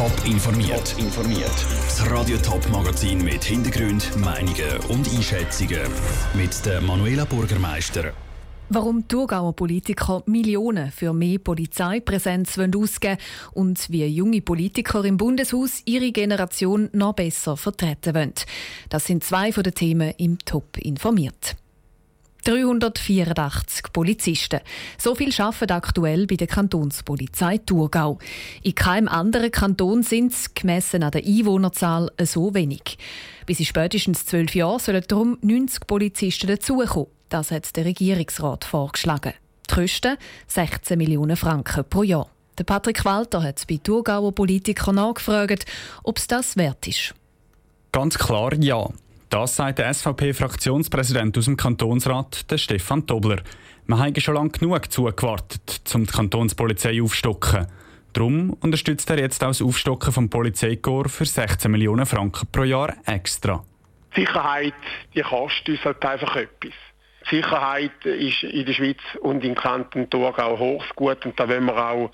Top informiert. informiert. Das Radio Top Magazin mit Hintergrund, Meinungen und Einschätzungen mit der Manuela Bürgermeister. Warum Thurgauer Politiker Millionen für mehr Polizeipräsenz ausgeben und wie junge Politiker im Bundeshaus ihre Generation noch besser vertreten wollen. Das sind zwei von den Themen im Top informiert. 384 Polizisten. So viel arbeiten aktuell bei der Kantonspolizei Thurgau. In keinem anderen Kanton sind es, gemessen an der Einwohnerzahl, so wenig. Bis in spätestens zwölf Jahren sollen darum 90 Polizisten dazukommen. Das hat der Regierungsrat vorgeschlagen. Die Kosten 16 Millionen Franken pro Jahr. Der Patrick Walter hat bei Thurgauer Politikern nachgefragt, ob es das wert ist. Ganz klar ja. Das sagt der SVP-Fraktionspräsident aus dem Kantonsrat, der Stefan Tobler. Wir haben schon lange genug zugewartet, um die Kantonspolizei aufstocken. Darum unterstützt er jetzt auch das Aufstocken vom Polizeikorps für 16 Millionen Franken pro Jahr extra. Sicherheit, die kostet uns halt einfach etwas. Sicherheit ist in der Schweiz und im Kanton Thurgau hochgut und da wollen wir auch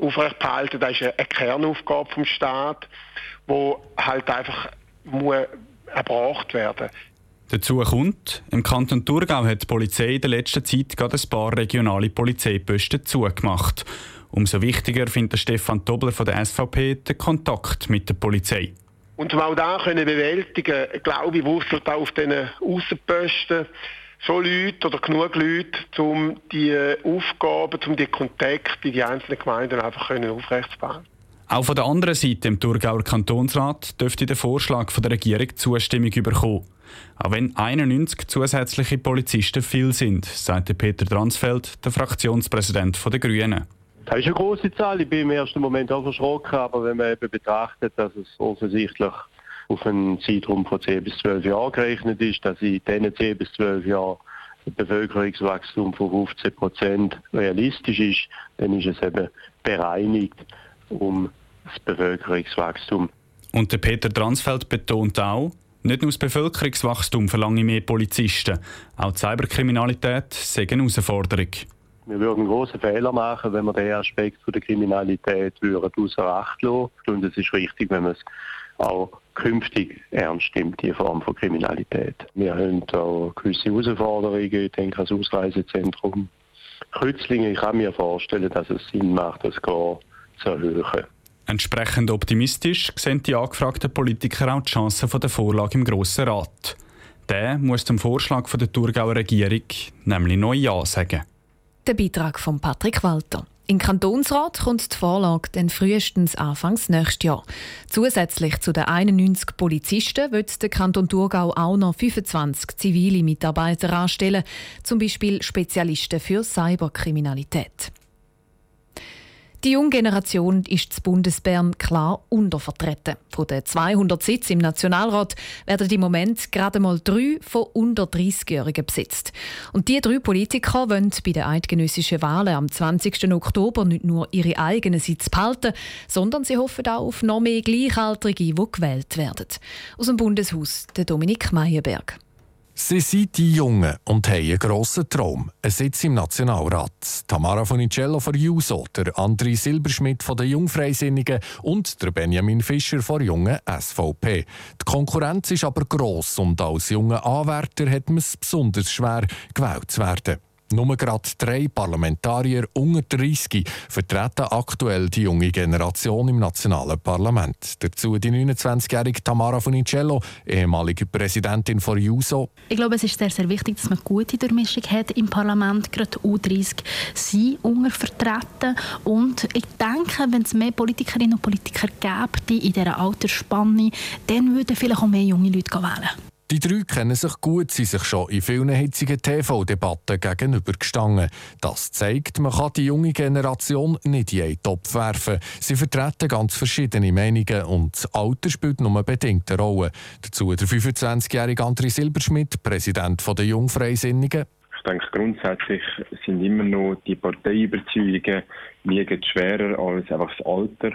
aufrecht behalten. Das ist eine Kernaufgabe vom Staat, wo halt einfach muss erbracht werden. Dazu kommt, im Kanton Thurgau hat die Polizei in der letzten Zeit gerade ein paar regionale Polizeiposten zugemacht. Umso wichtiger findet Stefan Tobler von der SVP den Kontakt mit der Polizei. Und um auch da können bewältigen, glaube ich, wurzelt auf diesen Außenposten schon Leute oder genug Leute, um die Aufgaben, um die Kontakte in die einzelnen Gemeinden einfach aufrechtzuerhalten. Auch von der anderen Seite im Thurgauer Kantonsrat dürfte der Vorschlag von der Regierung Zustimmung bekommen. Auch wenn 91 zusätzliche Polizisten viel sind, sagte Peter Dransfeld, der Fraktionspräsident der Grünen. Das ist eine große Zahl. Ich bin im ersten Moment auch verschrocken, aber wenn man eben betrachtet, dass es offensichtlich auf einen Zeitraum von 10 bis 12 Jahren gerechnet ist, dass in diesen 10 bis 12 Jahren ein Bevölkerungswachstum von 15 Prozent realistisch ist, dann ist es eben bereinigt um das Bevölkerungswachstum. Und der Peter Dransfeld betont auch, nicht nur das Bevölkerungswachstum verlange mehr Polizisten, auch die Cyberkriminalität sei eine Herausforderung. Wir würden einen großen Fehler machen, wenn wir den Aspekt der Kriminalität außer Acht lassen. Und es ist richtig, wenn man es auch künftig ernst nimmt, die Form von Kriminalität. Wir haben auch gewisse Herausforderungen, ich denke an das Ausreisezentrum Kützlingen. Ich kann mir vorstellen, dass es Sinn macht, das gar zu erhöhen. Entsprechend optimistisch sehen die angefragten Politiker auch die Chancen der Vorlage im Grossen Rat. Der muss dem Vorschlag der Thurgauer Regierung nämlich neu Ja sagen. Der Beitrag von Patrick Walter. Im Kantonsrat kommt die Vorlage dann frühestens Anfangs nächstes Jahr. Zusätzlich zu den 91 Polizisten wird der Kanton Thurgau auch noch 25 zivile Mitarbeiter anstellen, zum Beispiel Spezialisten für Cyberkriminalität. Die junge Generation ist zu Bundesbern klar untervertreten. Von den 200 Sitzen im Nationalrat werden im Moment gerade mal drei von unter 30-Jährigen besetzt. Und die drei Politiker wollen bei den eidgenössischen Wahlen am 20. Oktober nicht nur ihre eigenen Sitze behalten, sondern sie hoffen auch auf noch mehr Gleichaltrige, die gewählt werden. Aus dem Bundeshaus der Dominik Meyerberg. Sie sind die Jungen und haben einen grossen Traum. Ein Sitz im Nationalrat. Tamara Funicello von Juso, der André Silberschmidt von den Jungfreisinnigen und der Benjamin Fischer von jungen SVP. Die Konkurrenz ist aber gross und als junger Anwärter hat man es besonders schwer, gewählt zu werden. Nur gerade drei Parlamentarier unter 30 vertreten aktuell die junge Generation im nationalen Parlament. Dazu die 29-jährige Tamara Funicello, ehemalige Präsidentin von JUSO. Ich glaube, es ist sehr, sehr wichtig, dass man gute Durchmischung hat im Parlament. Gerade U30 sind untervertreten. Und ich denke, wenn es mehr Politikerinnen und Politiker gäbe, die in dieser Altersspanne, dann würden vielleicht auch mehr junge Leute wählen. Die drei kennen sich gut, sind sich schon in vielen hitzigen TV-Debatten gegenübergestanden. Das zeigt, man kann die junge Generation nicht in einen Topf werfen. Sie vertreten ganz verschiedene Meinungen und das Alter spielt nur eine Rolle. Dazu der 25-jährige André Silberschmidt, Präsident der Jungfreisinnigen. Ich denke, grundsätzlich sind immer noch die Parteiüberzeugungen schwerer als einfach das Alter.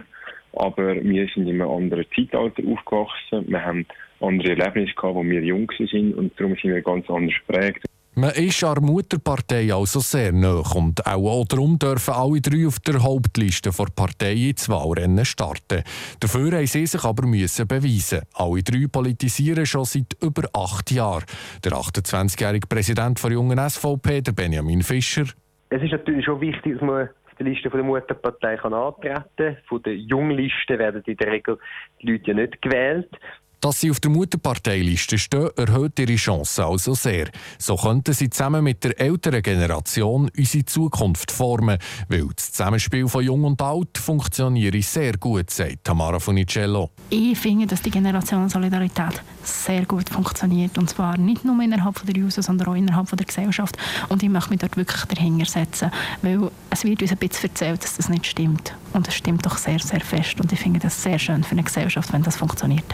Aber wir sind in einem anderen Zeitalter aufgewachsen. Wir haben andere Erlebnisse gehabt, wo wir jung sind und darum sind wir ganz anders geprägt. Man ist an der Mutterpartei also sehr nah und auch darum dürfen alle drei auf der Hauptliste der Partei ins Wahlrennen starten. Dafür haben sie sich aber müssen beweisen. Alle drei politisieren schon seit über acht Jahren. Der 28-jährige Präsident der jungen SVP, der Benjamin Fischer. Es ist natürlich schon wichtig, dass man auf der Liste der Mutterpartei kann antreten kann. Von der Jungliste werden in der Regel die Leute ja nicht gewählt. Dass sie auf der Mutterparteiliste stehen, erhöht ihre Chancen also sehr. So könnten sie zusammen mit der älteren Generation unsere Zukunft formen, weil das Zusammenspiel von Jung und Alt funktioniert sehr gut, sagt Tamara Funicello. Ich finde, dass die Generationensolidarität sehr gut funktioniert. Und zwar nicht nur innerhalb der User, sondern auch innerhalb der Gesellschaft. Und ich möchte mich dort wirklich dahinter setzen, weil es wird uns ein bisschen erzählt, dass das nicht stimmt. Und es stimmt doch sehr, sehr fest. Und ich finde das sehr schön für eine Gesellschaft, wenn das funktioniert.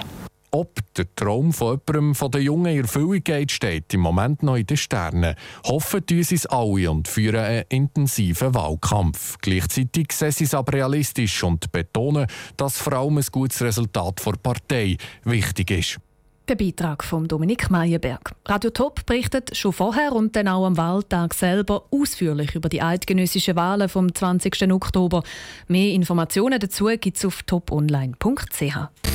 Ob der Traum von jemandem von den Jungen in Erfüllung geht, steht im Moment noch in den Sternen. Hoffen sie es alle und führen einen intensiven Wahlkampf. Gleichzeitig sehen sie es aber realistisch und betonen, dass vor allem ein gutes Resultat der Partei wichtig ist. Der Beitrag von Dominik Meyerberg. Radio Top berichtet schon vorher und dann auch am Wahltag selber ausführlich über die eidgenössischen Wahlen vom 20. Oktober. Mehr Informationen dazu gibt es auf toponline.ch.